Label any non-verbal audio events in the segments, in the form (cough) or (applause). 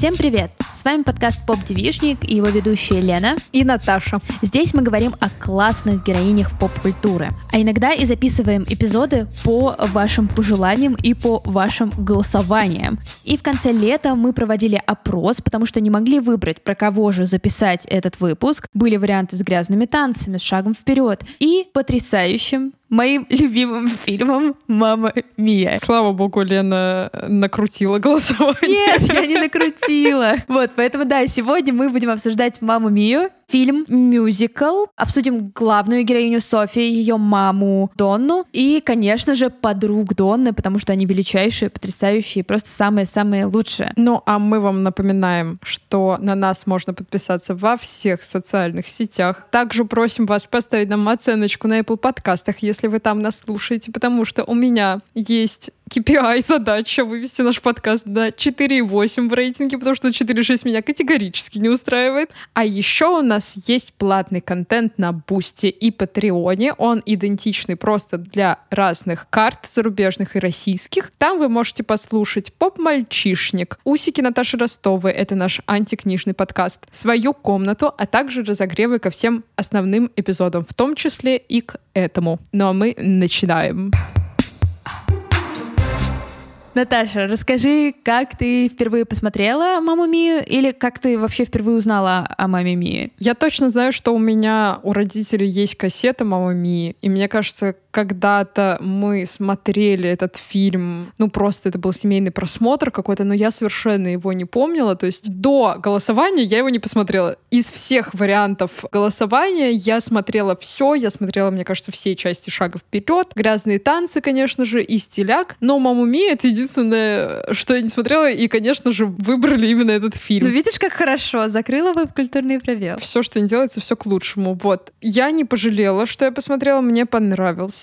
Всем привет! С вами подкаст «Поп Девишник» и его ведущие Лена и Наташа. Здесь мы говорим о классных героинях поп-культуры, а иногда и записываем эпизоды по вашим пожеланиям и по вашим голосованиям. И в конце лета мы проводили опрос, потому что не могли выбрать, про кого же записать этот выпуск. Были варианты с грязными танцами, с шагом вперед и потрясающим моим любимым фильмом «Мама Мия». Слава богу, Лена накрутила голосование. Нет, я не накрутила. Вот, поэтому да, сегодня мы будем обсуждать «Маму Мию», фильм мюзикл. Обсудим главную героиню Софи, ее маму Донну и, конечно же, подруг Донны, потому что они величайшие, потрясающие, просто самые-самые лучшие. Ну, а мы вам напоминаем, что на нас можно подписаться во всех социальных сетях. Также просим вас поставить нам оценочку на Apple подкастах, если вы там нас слушаете, потому что у меня есть KPI (laughs) задача вывести наш подкаст до 4,8 в рейтинге, потому что 4,6 меня категорически не устраивает. А еще у нас есть платный контент на Бусте и Патреоне. Он идентичный просто для разных карт, зарубежных и российских. Там вы можете послушать «Поп-мальчишник», «Усики Наташи Ростовой» — это наш антикнижный подкаст, «Свою комнату», а также разогревы ко всем основным эпизодам, в том числе и к этому. Ну а мы начинаем. Наташа, расскажи, как ты впервые посмотрела «Маму Мию» или как ты вообще впервые узнала о «Маме Мии»? Я точно знаю, что у меня, у родителей есть кассета «Мама Мии», и мне кажется, когда-то мы смотрели этот фильм, ну просто это был семейный просмотр какой-то, но я совершенно его не помнила, то есть до голосования я его не посмотрела. Из всех вариантов голосования я смотрела все, я смотрела, мне кажется, все части «Шага вперед», «Грязные танцы», конечно же, и «Стиляк», но «Маму Мию» — это единственное, что я не смотрела, и, конечно же, выбрали именно этот фильм. Ну, видишь, как хорошо, закрыла вы культурный пробел. Все, что не делается, все к лучшему. Вот. Я не пожалела, что я посмотрела, мне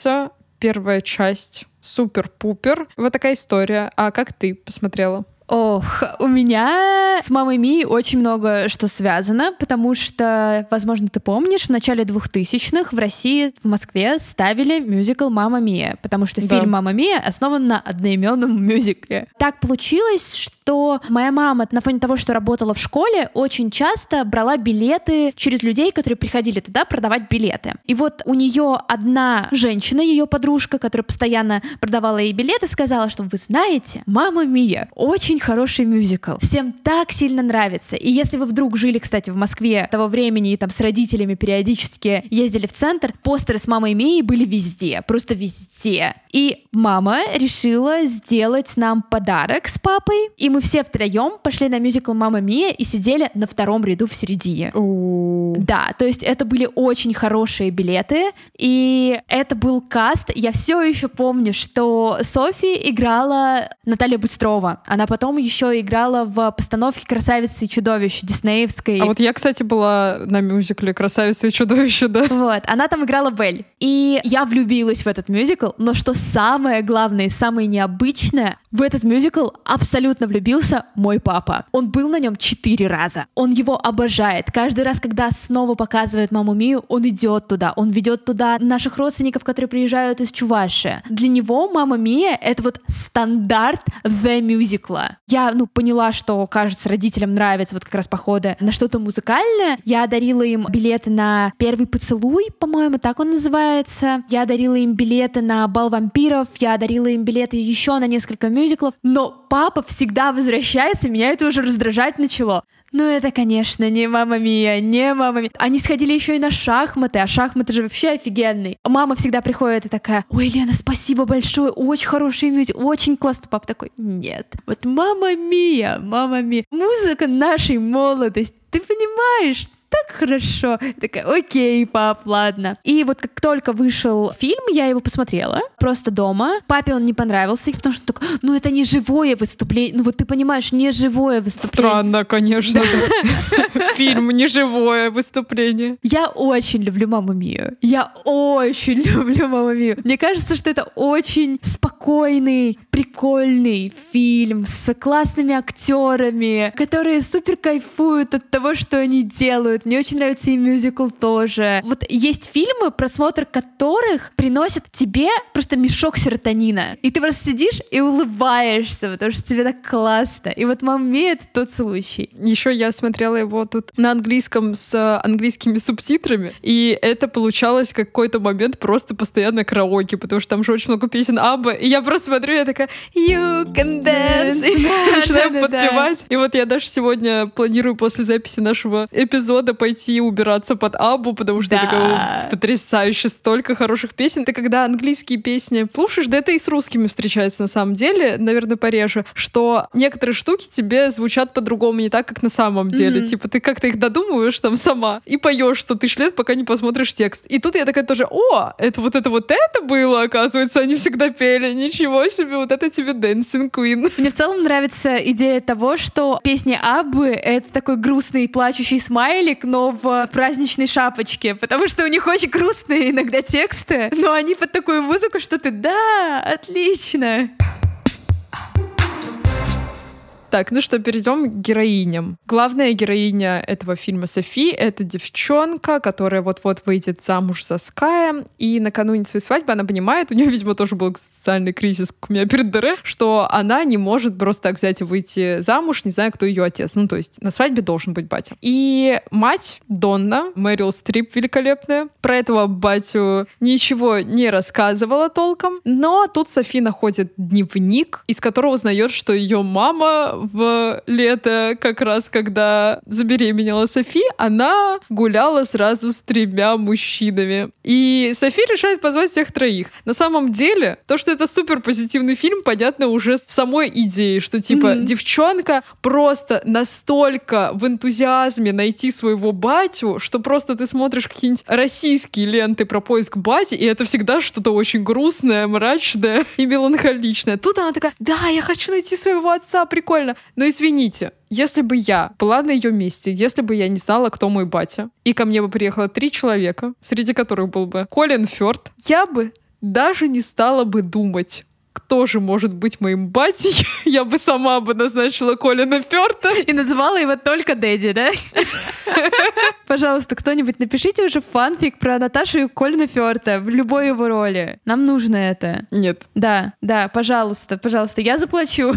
понравился первая часть. Супер-пупер. Вот такая история. А как ты посмотрела? Ох, у меня с мамой Ми очень много что связано, потому что, возможно, ты помнишь, в начале 2000-х в России, в Москве ставили мюзикл «Мама Мия», потому что да. фильм «Мама Мия» основан на одноименном мюзикле. Так получилось, что моя мама на фоне того, что работала в школе, очень часто брала билеты через людей, которые приходили туда продавать билеты. И вот у нее одна женщина, ее подружка, которая постоянно продавала ей билеты, сказала, что вы знаете, «Мама Мия» очень очень хороший мюзикл. Всем так сильно нравится. И если вы вдруг жили, кстати, в Москве того времени и там с родителями периодически ездили в центр, постеры с мамой Мией были везде, просто везде. И мама решила сделать нам подарок с папой, и мы все втроем пошли на мюзикл «Мама Мия» и сидели на втором ряду в середине. Да, то есть это были очень хорошие билеты, и это был каст. Я все еще помню, что Софи играла Наталья Быстрова. Она потом потом еще играла в постановке «Красавица и чудовище» диснеевской. А вот я, кстати, была на мюзикле «Красавица и чудовище», да? Вот, она там играла Бель. И я влюбилась в этот мюзикл, но что самое главное и самое необычное, в этот мюзикл абсолютно влюбился мой папа. Он был на нем четыре раза. Он его обожает. Каждый раз, когда снова показывает «Маму Мию», он идет туда. Он ведет туда наших родственников, которые приезжают из Чуваши. Для него «Мама Мия» — это вот стандарт the мюзикла я, ну, поняла, что, кажется, родителям нравятся вот как раз походы на что-то музыкальное. Я дарила им билеты на «Первый поцелуй», по-моему, так он называется. Я дарила им билеты на «Бал вампиров», я дарила им билеты еще на несколько мюзиклов. Но папа всегда возвращается, меня это уже раздражать начало. Ну, это, конечно, не мама Мия, не мама Мия. Они сходили еще и на шахматы, а шахматы же вообще офигенные. Мама всегда приходит и такая, ой, Лена, спасибо большое, очень хороший мюзик, очень классно. Папа такой, нет. Вот мама Мия, мама Мия. Музыка нашей молодости. Ты понимаешь, так хорошо. такая, окей, пап, ладно. И вот как только вышел фильм, я его посмотрела просто дома. Папе он не понравился, потому что так, ну это не живое выступление. Ну вот ты понимаешь, не живое выступление. Странно, конечно. (laughs) фильм, не живое выступление. Я очень люблю «Маму Мию». Я очень (laughs) люблю «Маму Мию». Мне кажется, что это очень спокойный, прикольный фильм с классными актерами, которые супер кайфуют от того, что они делают. Мне очень нравится и мюзикл тоже. Вот есть фильмы, просмотр которых приносит тебе просто мешок серотонина. И ты просто сидишь и улыбаешься, потому что тебе так классно. И вот «Мамма Мия» — это тот случай. Еще я смотрела его тут на английском с английскими субтитрами, и это получалось какой-то момент просто постоянно караоке, потому что там же очень много песен Абба, и я просто смотрю, я такая «You can dance!» (laughs) и начинаю (laughs) подпевать. И вот я даже сегодня планирую после записи нашего эпизода пойти убираться под Абу, потому что такая потрясающе столько хороших песен. Ты когда английские песни слушаешь, да это и с русскими встречается на самом деле, наверное, пореже, что некоторые штуки тебе звучат по-другому, не так, как на самом деле. Mm-hmm. Типа ты как-то их додумываешь там сама и поешь, что ты лет, пока не посмотришь текст. И тут я такая тоже, о, это вот это вот это было, оказывается, они всегда пели, ничего себе, вот это тебе Dancing Queen. Мне в целом нравится идея того, что песни Аббы — это такой грустный плачущий смайлик, но в праздничной шапочке, потому что у них очень грустные иногда тексты, но они под такую музыку, что ты «да, отлично». Так, ну что, перейдем к героиням. Главная героиня этого фильма Софи — это девчонка, которая вот-вот выйдет замуж за Ская, и накануне своей свадьбы она понимает, у нее, видимо, тоже был социальный кризис, у меня перед ДР, что она не может просто так взять и выйти замуж, не зная, кто ее отец. Ну, то есть на свадьбе должен быть батя. И мать Донна, Мэрил Стрип великолепная, про этого батю ничего не рассказывала толком, но тут Софи находит дневник, из которого узнает, что ее мама в лето, как раз когда забеременела Софи, она гуляла сразу с тремя мужчинами. И Софи решает позвать всех троих. На самом деле, то, что это супер позитивный фильм, понятно уже с самой идеей, что типа mm-hmm. девчонка просто настолько в энтузиазме найти своего батю, что просто ты смотришь какие-нибудь российские ленты про поиск бати, и это всегда что-то очень грустное, мрачное (laughs) и меланхоличное. Тут она такая, да, я хочу найти своего отца, прикольно прикольно. Но извините, если бы я была на ее месте, если бы я не знала, кто мой батя, и ко мне бы приехало три человека, среди которых был бы Колин Фёрд, я бы даже не стала бы думать, кто же может быть моим батей, (laughs) я бы сама бы назначила Колина Фёрта. И называла его только Дэдди, да? (laughs) Пожалуйста, кто-нибудь напишите уже фанфик про Наташу и Колина Фёрта в любой его роли. Нам нужно это. Нет. Да, да, пожалуйста, пожалуйста, я заплачу.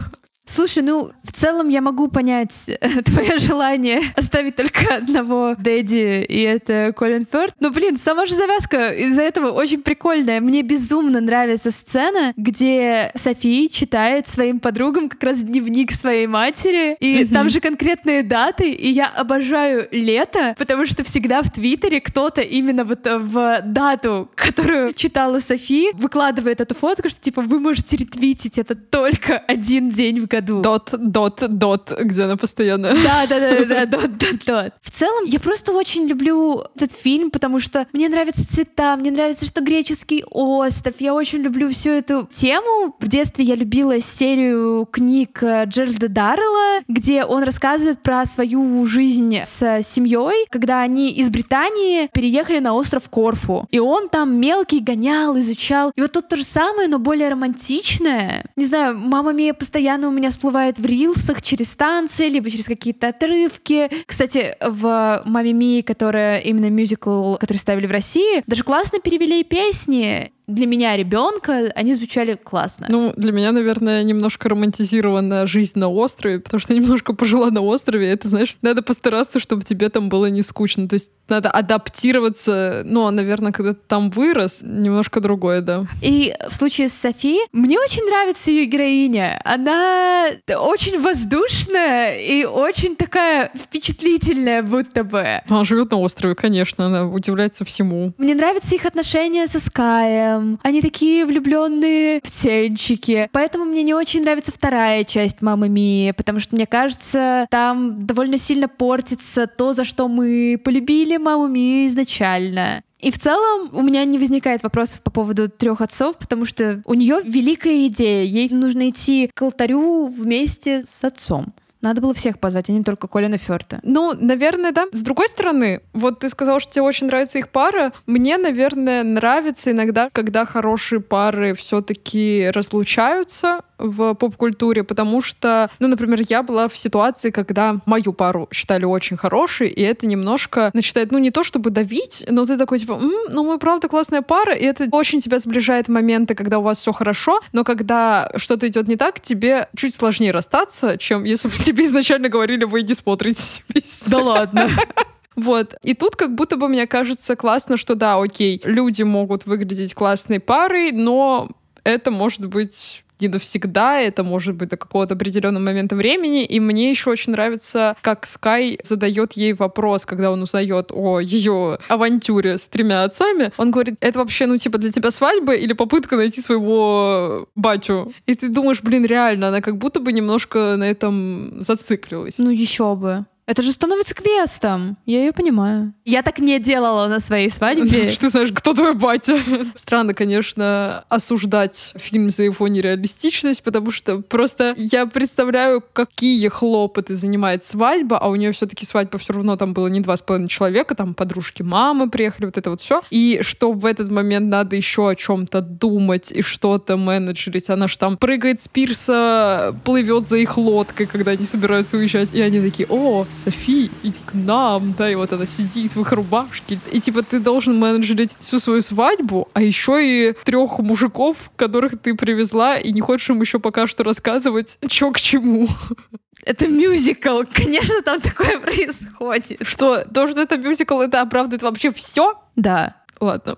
Слушай, ну, в целом я могу понять (laughs) твое желание оставить только одного Дэдди, и это Колин Фёрд. Но, блин, сама же завязка из-за этого очень прикольная. Мне безумно нравится сцена, где Софи читает своим подругам как раз дневник своей матери, и там же конкретные даты, и я обожаю лето, потому что всегда в Твиттере кто-то именно вот в дату, которую читала Софи, выкладывает эту фотку, что типа вы можете ретвитить это только один день в году. Дот, дот, дот, где она постоянно. Да, да, да, да, дот, дот, дот. В целом, я просто очень люблю этот фильм, потому что мне нравятся цвета, мне нравится, что греческий остров. Я очень люблю всю эту тему. В детстве я любила серию книг э, Джеральда Даррелла, где он рассказывает про свою жизнь с семьей, когда они из Британии переехали на остров Корфу. И он там мелкий гонял, изучал. И вот тут то же самое, но более романтичное. Не знаю, мама Мия постоянно у меня всплывает в рилсах через танцы, либо через какие-то отрывки. Кстати, в «Маме Мии», которая именно мюзикл, который ставили в России, даже классно перевели песни для меня ребенка они звучали классно. Ну, для меня, наверное, немножко романтизированная жизнь на острове, потому что я (laughs) немножко пожила на острове. Это, знаешь, надо постараться, чтобы тебе там было не скучно. То есть надо адаптироваться. Ну, а, наверное, когда ты там вырос, немножко другое, да. И в случае с Софи, мне очень нравится ее героиня. Она очень воздушная и очень такая впечатлительная, будто бы. Она живет на острове, конечно, она удивляется всему. Мне нравятся их отношения со Скаем они такие влюбленные птенчики. Поэтому мне не очень нравится вторая часть «Мамы Мии», потому что, мне кажется, там довольно сильно портится то, за что мы полюбили «Маму Мию» изначально. И в целом у меня не возникает вопросов по поводу трех отцов, потому что у нее великая идея. Ей нужно идти к алтарю вместе с отцом. Надо было всех позвать, а не только Колина Фёрта. Ну, наверное, да. С другой стороны, вот ты сказал, что тебе очень нравится их пара. Мне, наверное, нравится иногда, когда хорошие пары все таки разлучаются в поп-культуре, потому что, ну, например, я была в ситуации, когда мою пару считали очень хорошей, и это немножко начинает, ну, не то чтобы давить, но ты такой, типа, М, ну, мы правда классная пара, и это очень тебя сближает моменты, когда у вас все хорошо, но когда что-то идет не так, тебе чуть сложнее расстаться, чем если бы (laughs) тебе изначально говорили, вы не смотрите вместе. Да ладно. (laughs) Вот. И тут как будто бы, мне кажется, классно, что да, окей, люди могут выглядеть классной парой, но это может быть не навсегда, это может быть до какого-то определенного момента времени. И мне еще очень нравится, как Скай задает ей вопрос, когда он узнает о ее авантюре с тремя отцами. Он говорит, это вообще, ну, типа, для тебя свадьба или попытка найти своего батю? И ты думаешь, блин, реально, она как будто бы немножко на этом зациклилась. Ну еще бы. Это же становится квестом. Я ее понимаю. Я так не делала на своей свадьбе. (laughs) Что ты знаешь, кто твой батя? (laughs) Странно, конечно, осуждать фильм за его нереалистичность, потому что просто я представляю, какие хлопоты занимает свадьба, а у нее все-таки свадьба все равно там было не два с половиной человека, там подружки мамы приехали, вот это вот все. И что в этот момент надо еще о чем-то думать и что-то менеджерить. Она же там прыгает с пирса, плывет за их лодкой, когда они собираются уезжать. И они такие, о, Софи, иди к нам, да, и вот она сидит в их рубашке. И типа ты должен менеджерить всю свою свадьбу, а еще и трех мужиков, которых ты привезла, и не хочешь им еще пока что рассказывать, что к чему. Это мюзикл. Конечно, там такое происходит. Что, то, что это мюзикл, это оправдывает вообще все? Да. Ладно.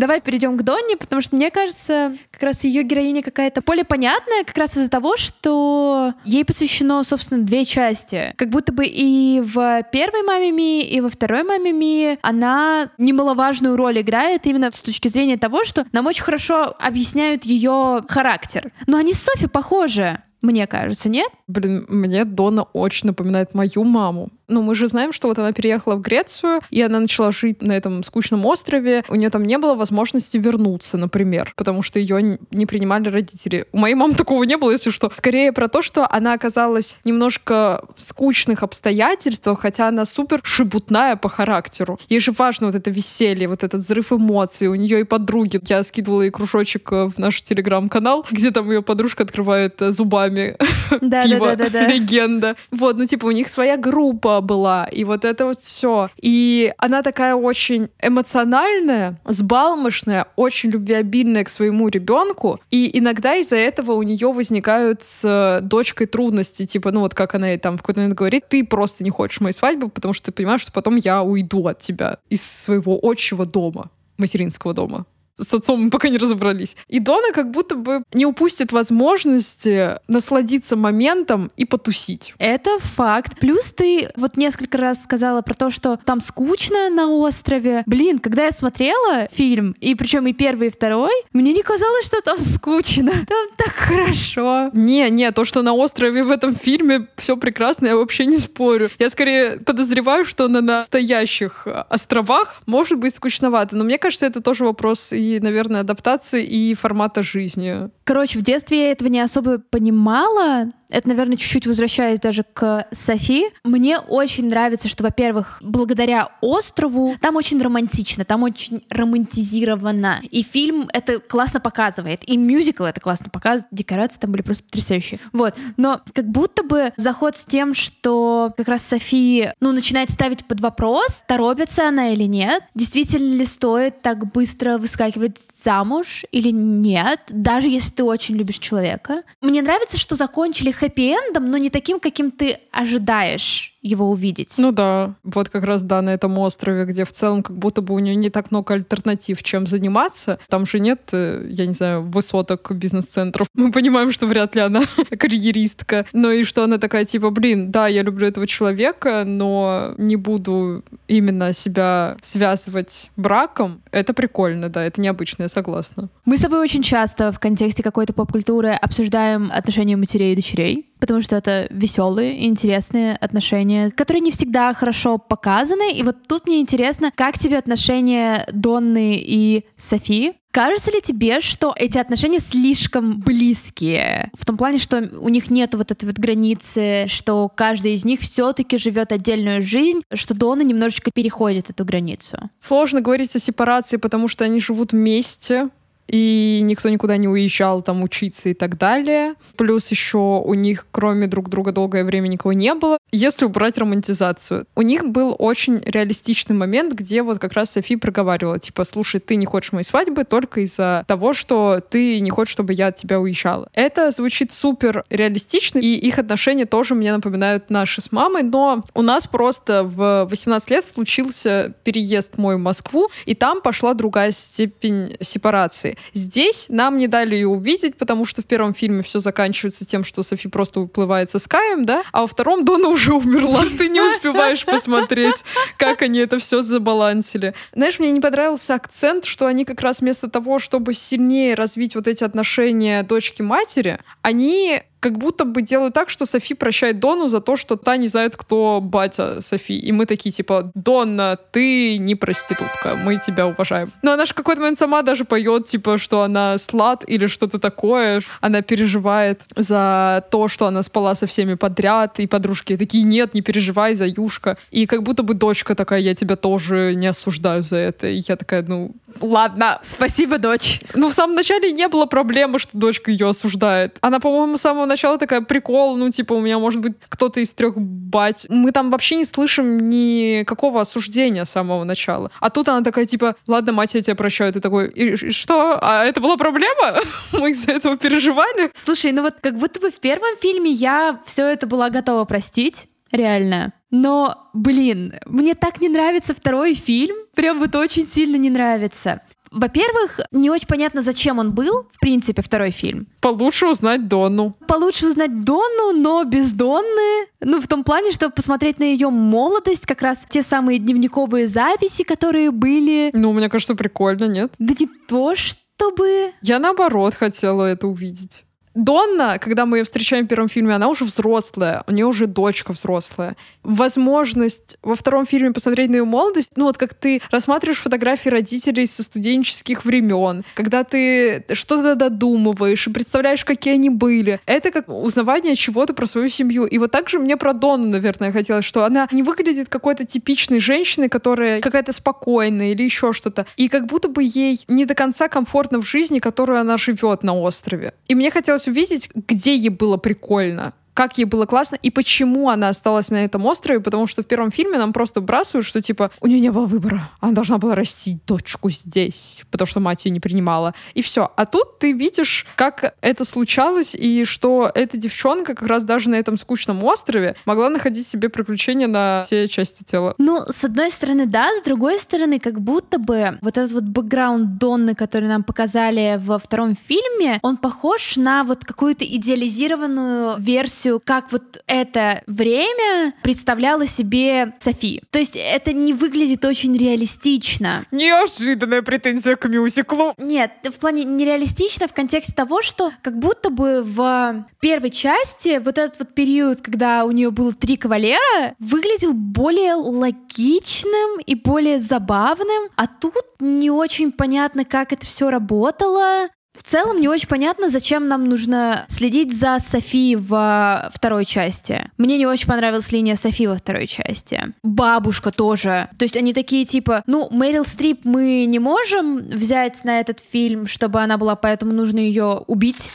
Давай перейдем к Донне, потому что мне кажется, как раз ее героиня какая-то более понятная, как раз из-за того, что ей посвящено, собственно, две части. Как будто бы и в первой маме Ми, и во второй маме Ми она немаловажную роль играет именно с точки зрения того, что нам очень хорошо объясняют ее характер. Но они с Софи похожи. Мне кажется, нет? Блин, мне Дона очень напоминает мою маму. Ну, мы же знаем, что вот она переехала в Грецию, и она начала жить на этом скучном острове. У нее там не было возможности вернуться, например, потому что ее не принимали родители. У моей мамы такого не было, если что. Скорее про то, что она оказалась немножко в скучных обстоятельствах, хотя она супер шебутная по характеру. Ей же важно вот это веселье, вот этот взрыв эмоций. У нее и подруги. Я скидывала ей кружочек э, в наш телеграм-канал, где там ее подружка открывает э, зубами (laughs) да, пиво. Да, да, да, да. Легенда. Вот, ну типа у них своя группа была, и вот это вот все. И она такая очень эмоциональная, сбалмошная, очень любвеобильная к своему ребенку, и иногда из-за этого у нее возникают с дочкой трудности, типа, ну вот как она ей там в какой-то момент говорит, ты просто не хочешь моей свадьбы, потому что ты понимаешь, что потом я уйду от тебя из своего отчего дома, материнского дома с отцом мы пока не разобрались. И Дона как будто бы не упустит возможности насладиться моментом и потусить. Это факт. Плюс ты вот несколько раз сказала про то, что там скучно на острове. Блин, когда я смотрела фильм, и причем и первый, и второй, мне не казалось, что там скучно. Там так хорошо. Не, не, то, что на острове в этом фильме все прекрасно, я вообще не спорю. Я скорее подозреваю, что на настоящих островах может быть скучновато. Но мне кажется, это тоже вопрос наверное, адаптации и формата жизни. Короче, в детстве я этого не особо понимала, это, наверное, чуть-чуть возвращаясь даже к Софи. Мне очень нравится, что, во-первых, благодаря острову там очень романтично, там очень романтизировано. И фильм это классно показывает. И мюзикл это классно показывает. Декорации там были просто потрясающие. Вот. Но как будто бы заход с тем, что как раз Софи, ну, начинает ставить под вопрос, торопится она или нет, действительно ли стоит так быстро выскакивать замуж или нет, даже если ты очень любишь человека. Мне нравится, что закончили хэппи-эндом, но не таким, каким ты ожидаешь его увидеть. Ну да, вот как раз да, на этом острове, где в целом как будто бы у нее не так много альтернатив, чем заниматься. Там же нет, э, я не знаю, высоток бизнес-центров. (laughs) Мы понимаем, что вряд ли она (laughs) карьеристка. Но и что она такая, типа, блин, да, я люблю этого человека, но не буду именно себя связывать браком. Это прикольно, да, это необычно, я согласна. Мы с тобой очень часто в контексте какой-то поп-культуры обсуждаем отношения матерей и дочерей потому что это веселые, интересные отношения, которые не всегда хорошо показаны. И вот тут мне интересно, как тебе отношения Донны и Софи? Кажется ли тебе, что эти отношения слишком близкие? В том плане, что у них нет вот этой вот границы, что каждый из них все-таки живет отдельную жизнь, что Дона немножечко переходит эту границу. Сложно говорить о сепарации, потому что они живут вместе, и никто никуда не уезжал там учиться и так далее. Плюс еще у них, кроме друг друга, долгое время никого не было. Если убрать романтизацию, у них был очень реалистичный момент, где вот как раз Софи проговаривала, типа, слушай, ты не хочешь моей свадьбы только из-за того, что ты не хочешь, чтобы я от тебя уезжала. Это звучит супер реалистично, и их отношения тоже мне напоминают наши с мамой, но у нас просто в 18 лет случился переезд мой в Москву, и там пошла другая степень сепарации. Здесь нам не дали ее увидеть, потому что в первом фильме все заканчивается тем, что Софи просто уплывает со Скаем, да, а во втором Дона уже умерла, (laughs) ты не успеваешь посмотреть, как они это все забалансили. Знаешь, мне не понравился акцент, что они как раз вместо того, чтобы сильнее развить вот эти отношения дочки-матери, они как будто бы делают так, что Софи прощает Дону за то, что та не знает, кто батя Софи. И мы такие, типа, Донна, ты не проститутка, мы тебя уважаем. Но она же в какой-то момент сама даже поет, типа, что она слад или что-то такое. Она переживает за то, что она спала со всеми подряд, и подружки такие, нет, не переживай, за Юшка. И как будто бы дочка такая, я тебя тоже не осуждаю за это. И я такая, ну, ладно. Спасибо, дочь. Ну, в самом начале не было проблемы, что дочка ее осуждает. Она, по-моему, с самого начала такая прикол, ну, типа, у меня может быть кто-то из трех бать. Мы там вообще не слышим никакого осуждения с самого начала. А тут она такая, типа, ладно, мать, я тебя прощаю. Ты такой, и, и что? А это была проблема? (laughs) Мы из-за этого переживали? Слушай, ну вот как будто бы в первом фильме я все это была готова простить. Реально. Но, блин, мне так не нравится второй фильм. Прям вот очень сильно не нравится. Во-первых, не очень понятно, зачем он был, в принципе, второй фильм. Получше узнать Донну. Получше узнать Донну, но без Донны. Ну, в том плане, чтобы посмотреть на ее молодость, как раз те самые дневниковые записи, которые были. Ну, мне кажется, прикольно, нет? Да не то, чтобы... Я наоборот хотела это увидеть. Донна, когда мы ее встречаем в первом фильме, она уже взрослая, у нее уже дочка взрослая. Возможность во втором фильме посмотреть на ее молодость, ну вот как ты рассматриваешь фотографии родителей со студенческих времен, когда ты что-то додумываешь и представляешь, какие они были. Это как узнавание чего-то про свою семью. И вот так же мне про Донну, наверное, хотелось, что она не выглядит какой-то типичной женщиной, которая какая-то спокойная или еще что-то. И как будто бы ей не до конца комфортно в жизни, которую она живет на острове. И мне хотелось хотелось увидеть, где ей было прикольно как ей было классно и почему она осталась на этом острове, потому что в первом фильме нам просто бросают, что типа у нее не было выбора, она должна была расти дочку здесь, потому что мать ее не принимала, и все. А тут ты видишь, как это случалось, и что эта девчонка как раз даже на этом скучном острове могла находить себе приключения на все части тела. Ну, с одной стороны, да, с другой стороны, как будто бы вот этот вот бэкграунд Донны, который нам показали во втором фильме, он похож на вот какую-то идеализированную версию полностью как вот это время представляла себе Софи. То есть это не выглядит очень реалистично. Неожиданная претензия к мюзиклу. Нет, в плане нереалистично в контексте того, что как будто бы в первой части вот этот вот период, когда у нее было три кавалера, выглядел более логичным и более забавным, а тут не очень понятно, как это все работало. В целом не очень понятно, зачем нам нужно следить за Софи во второй части. Мне не очень понравилась линия Софи во второй части. Бабушка тоже. То есть они такие типа, ну, Мэрил Стрип мы не можем взять на этот фильм, чтобы она была, поэтому нужно ее убить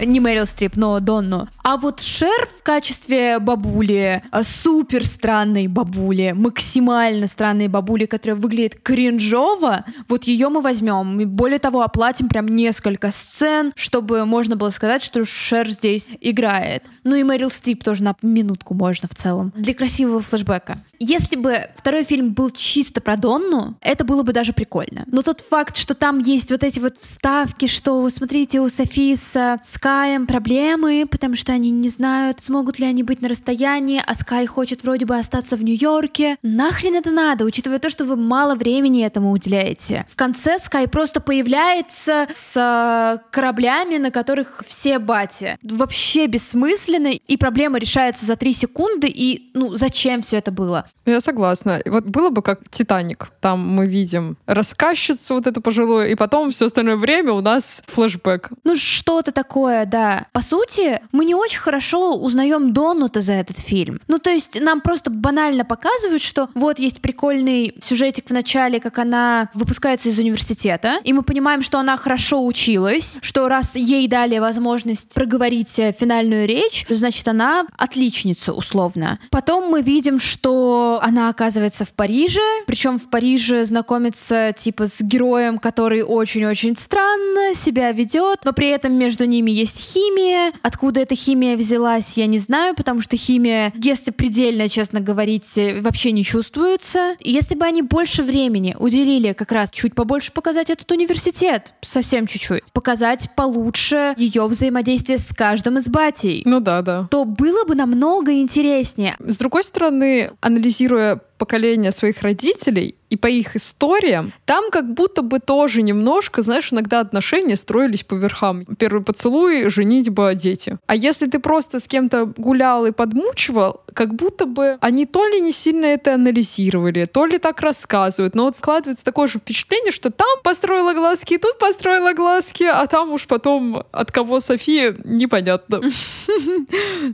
не Мэрил Стрип, но Донну. А вот Шер в качестве бабули, а, супер странной бабули, максимально странной бабули, которая выглядит кринжово, вот ее мы возьмем. И более того, оплатим прям несколько сцен, чтобы можно было сказать, что Шер здесь играет. Ну и Мэрил Стрип тоже на минутку можно в целом. Для красивого флешбека. Если бы второй фильм был чисто про Донну, это было бы даже прикольно. Но тот факт, что там есть вот эти вот вставки, что, смотрите, у Софии с, с Каем проблемы, потому что они не знают, смогут ли они быть на расстоянии, а Скай хочет вроде бы остаться в Нью-Йорке. Нахрен это надо, учитывая то, что вы мало времени этому уделяете. В конце Скай просто появляется с э, кораблями, на которых все бати. Вообще бессмысленно, и проблема решается за три секунды, и ну зачем все это было? Я согласна. Вот было бы как Титаник. Там мы видим рассказчицу вот эту пожилую, и потом все остальное время у нас флешбэк. Ну что-то такое, да. По сути, мы не очень хорошо узнаем Донну-то за этот фильм. Ну то есть нам просто банально показывают, что вот есть прикольный сюжетик в начале, как она выпускается из университета, и мы понимаем, что она хорошо училась, что раз ей дали возможность проговорить э, финальную речь, значит она отличница условно. Потом мы видим, что она оказывается в Париже, причем в Париже знакомится типа с героем, который очень-очень странно себя ведет, но при этом между ними есть химия. Откуда эта химия взялась, я не знаю, потому что химия, если предельно, честно говорить, вообще не чувствуется. Если бы они больше времени уделили как раз чуть побольше показать этот университет, совсем чуть-чуть, показать получше ее взаимодействие с каждым из батей, Ну да, да. то было бы намного интереснее. С другой стороны, анализируя поколение своих родителей и по их историям, там как будто бы тоже немножко, знаешь, иногда отношения строились по верхам. Первый поцелуй, женитьба, дети. А если ты просто с кем-то гулял и подмучивал, как будто бы они то ли не сильно это анализировали, то ли так рассказывают, но вот складывается такое же впечатление, что там построила глазки, тут построила глазки, а там уж потом от кого София, непонятно. (laughs)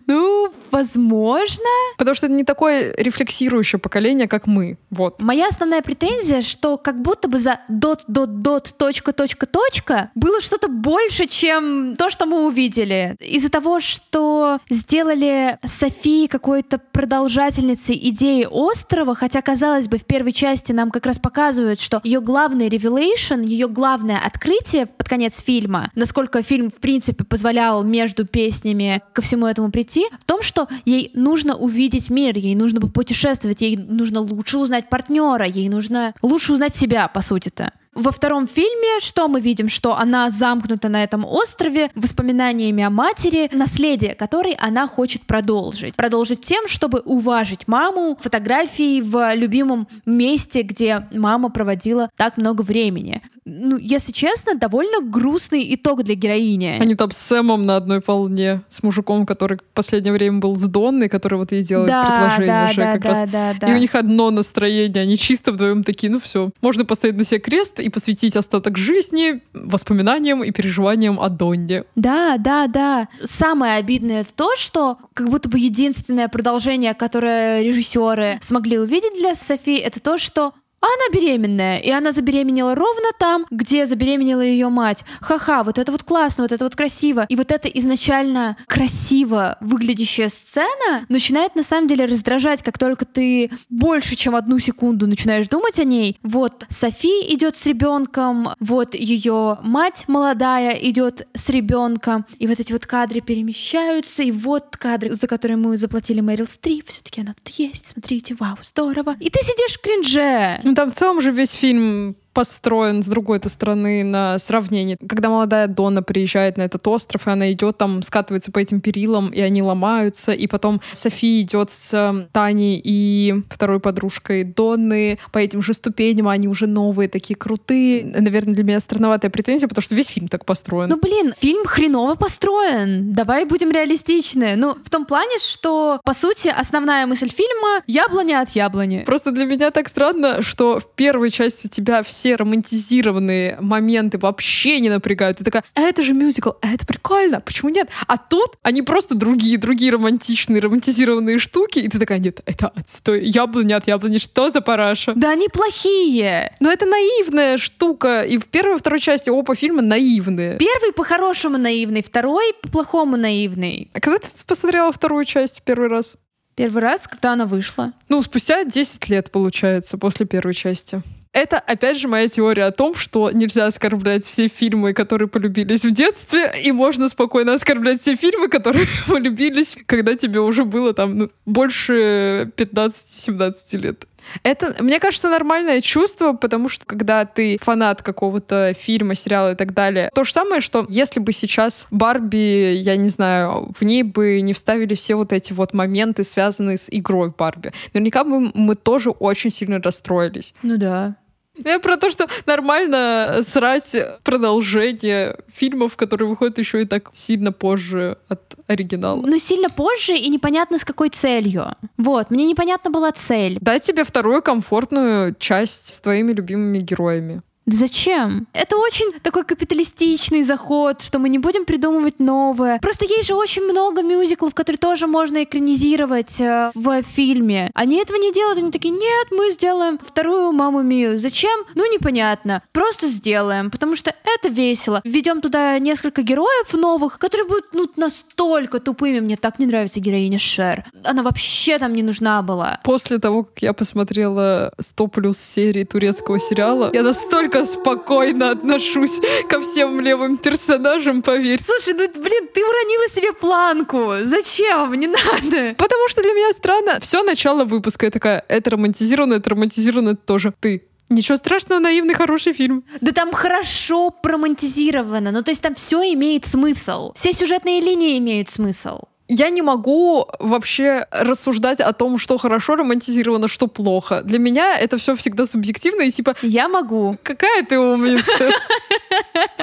Ну, возможно. Потому что это не такое рефлексирующее поколение, как мы. Вот. Моя основная претензия, что как будто бы за дот, дот, дот, точка, точка, точка было что-то больше, чем то, что мы увидели. Из-за того, что сделали Софии какой-то продолжательницей идеи острова, хотя, казалось бы, в первой части нам как раз показывают, что ее главный ревелейшн, ее главное открытие под конец фильма, насколько фильм, в принципе, позволял между песнями ко всему этому прийти, в том, что ей нужно увидеть мир, ей нужно попутешествовать, ей нужно лучше узнать партнера, ей нужно лучше узнать себя, по сути-то. Во втором фильме что мы видим? Что она замкнута на этом острове воспоминаниями о матери, наследие которой она хочет продолжить. Продолжить тем, чтобы уважить маму фотографии в любимом месте, где мама проводила так много времени. Ну, если честно, довольно грустный итог для героини. Они там с Сэмом на одной волне, с мужиком, который в последнее время был с Донной, который вот ей делает да, предложение да, уже да, как да, раз. да, да. И у них одно настроение, они чисто вдвоем такие, ну все, можно поставить на себе крест и посвятить остаток жизни воспоминаниям и переживаниям о Донне. Да, да, да. Самое обидное это то, что как будто бы единственное продолжение, которое режиссеры смогли увидеть для Софии, это то, что она беременная, и она забеременела ровно там, где забеременела ее мать. Ха-ха, вот это вот классно, вот это вот красиво. И вот эта изначально красиво выглядящая сцена начинает на самом деле раздражать, как только ты больше, чем одну секунду начинаешь думать о ней. Вот Софи идет с ребенком, вот ее мать молодая идет с ребенком, и вот эти вот кадры перемещаются, и вот кадры, за которые мы заплатили Мэрил Стрип, все-таки она тут есть, смотрите, вау, здорово. И ты сидишь в кринже. Ну там в целом же весь фильм построен с другой-то стороны на сравнении. Когда молодая Дона приезжает на этот остров, и она идет там, скатывается по этим перилам, и они ломаются, и потом София идет с э, Таней и второй подружкой Донны по этим же ступеням, они уже новые, такие крутые. Наверное, для меня странноватая претензия, потому что весь фильм так построен. Ну, блин, фильм хреново построен. Давай будем реалистичны. Ну, в том плане, что, по сути, основная мысль фильма — яблоня от яблони. Просто для меня так странно, что в первой части тебя все романтизированные моменты вообще не напрягают. Ты такая, а это же мюзикл, а это прикольно, почему нет? А тут они просто другие, другие романтичные, романтизированные штуки, и ты такая, нет, это отстой, яблоня от яблони, что за параша? Да они плохие. Но это наивная штука, и в первой и второй части оба фильма наивные. Первый по-хорошему наивный, второй по-плохому наивный. А когда ты посмотрела вторую часть первый раз? Первый раз, когда она вышла. Ну, спустя 10 лет, получается, после первой части. Это, опять же, моя теория о том, что нельзя оскорблять все фильмы, которые полюбились в детстве, и можно спокойно оскорблять все фильмы, которые (laughs) полюбились, когда тебе уже было там ну, больше 15-17 лет. Это, мне кажется, нормальное чувство, потому что когда ты фанат какого-то фильма, сериала и так далее, то же самое, что если бы сейчас Барби, я не знаю, в ней бы не вставили все вот эти вот моменты, связанные с игрой в Барби, наверняка бы мы тоже очень сильно расстроились. Ну да. Я про то, что нормально срать продолжение фильмов, которые выходят еще и так сильно позже от оригинала. Ну, сильно позже и непонятно с какой целью. Вот, мне непонятна была цель. Дать тебе вторую комфортную часть с твоими любимыми героями. Зачем? Это очень такой капиталистичный заход, что мы не будем придумывать новое. Просто есть же очень много мюзиклов, которые тоже можно экранизировать э, в фильме. Они этого не делают, они такие, нет, мы сделаем вторую «Маму Мию». Зачем? Ну, непонятно. Просто сделаем, потому что это весело. Введем туда несколько героев новых, которые будут ну, настолько тупыми. Мне так не нравится героиня Шер. Она вообще там не нужна была. После того, как я посмотрела 100 плюс серий турецкого сериала, я настолько настолько спокойно отношусь ко всем левым персонажам, поверь. Слушай, ну, блин, ты уронила себе планку. Зачем? Не надо. Потому что для меня странно. Все начало выпуска я такая, это романтизировано, это романтизировано, это тоже ты. Ничего страшного, наивный, хороший фильм. Да там хорошо промантизировано. Ну, то есть там все имеет смысл. Все сюжетные линии имеют смысл я не могу вообще рассуждать о том, что хорошо романтизировано, что плохо. Для меня это все всегда субъективно и типа... Я могу. Какая ты умница.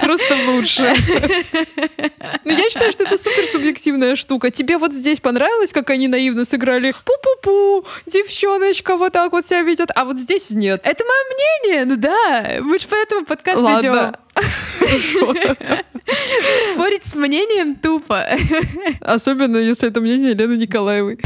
Просто лучше. (laughs) Но я считаю, что это супер субъективная штука. Тебе вот здесь понравилось, как они наивно сыграли? Пу-пу-пу, девчоночка вот так вот себя ведет, а вот здесь нет. Это мое мнение, ну да. Мы же поэтому подкаст ведем. (laughs) (laughs) (laughs) Спорить с мнением тупо. (laughs) Особенно, если это мнение Лены Николаевой.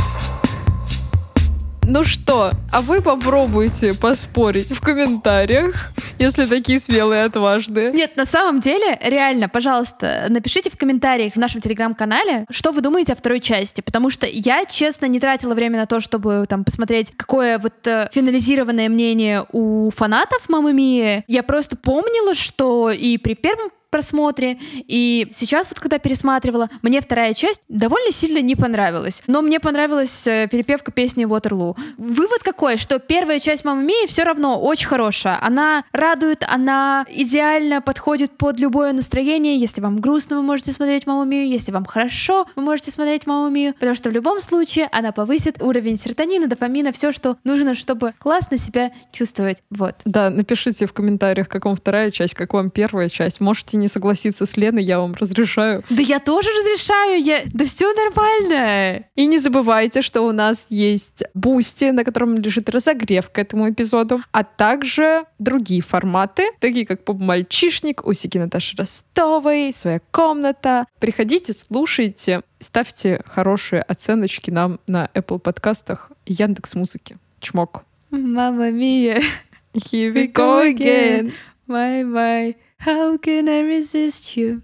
Ну что, а вы попробуйте поспорить в комментариях, если такие смелые отважные. Нет, на самом деле, реально, пожалуйста, напишите в комментариях в нашем телеграм-канале, что вы думаете о второй части, потому что я, честно, не тратила время на то, чтобы там посмотреть, какое вот э, финализированное мнение у фанатов Мамы Мии. Я просто помнила, что и при первом просмотре. И сейчас вот когда пересматривала, мне вторая часть довольно сильно не понравилась. Но мне понравилась э, перепевка песни Waterloo. Вывод какой, что первая часть Мамы Мии все равно очень хорошая. Она радует, она идеально подходит под любое настроение. Если вам грустно, вы можете смотреть Маму Мию. Если вам хорошо, вы можете смотреть Маму Мию. Потому что в любом случае она повысит уровень серотонина, дофамина, все, что нужно, чтобы классно себя чувствовать. Вот. Да, напишите в комментариях, как вам вторая часть, как вам первая часть. Можете не не согласиться с Леной, я вам разрешаю. Да я тоже разрешаю, я... да все нормально. И не забывайте, что у нас есть Boosty, на котором лежит разогрев к этому эпизоду, а также другие форматы, такие как Поп-мальчишник, Усики Наташи Ростовой, Своя комната. Приходите, слушайте, ставьте хорошие оценочки нам на Apple подкастах и Яндекс Музыки. Чмок. Мама мия. Here we go again. Bye-bye. How can I resist you?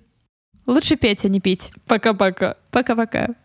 Лучше петь, а не пить. Пока-пока. Пока-пока.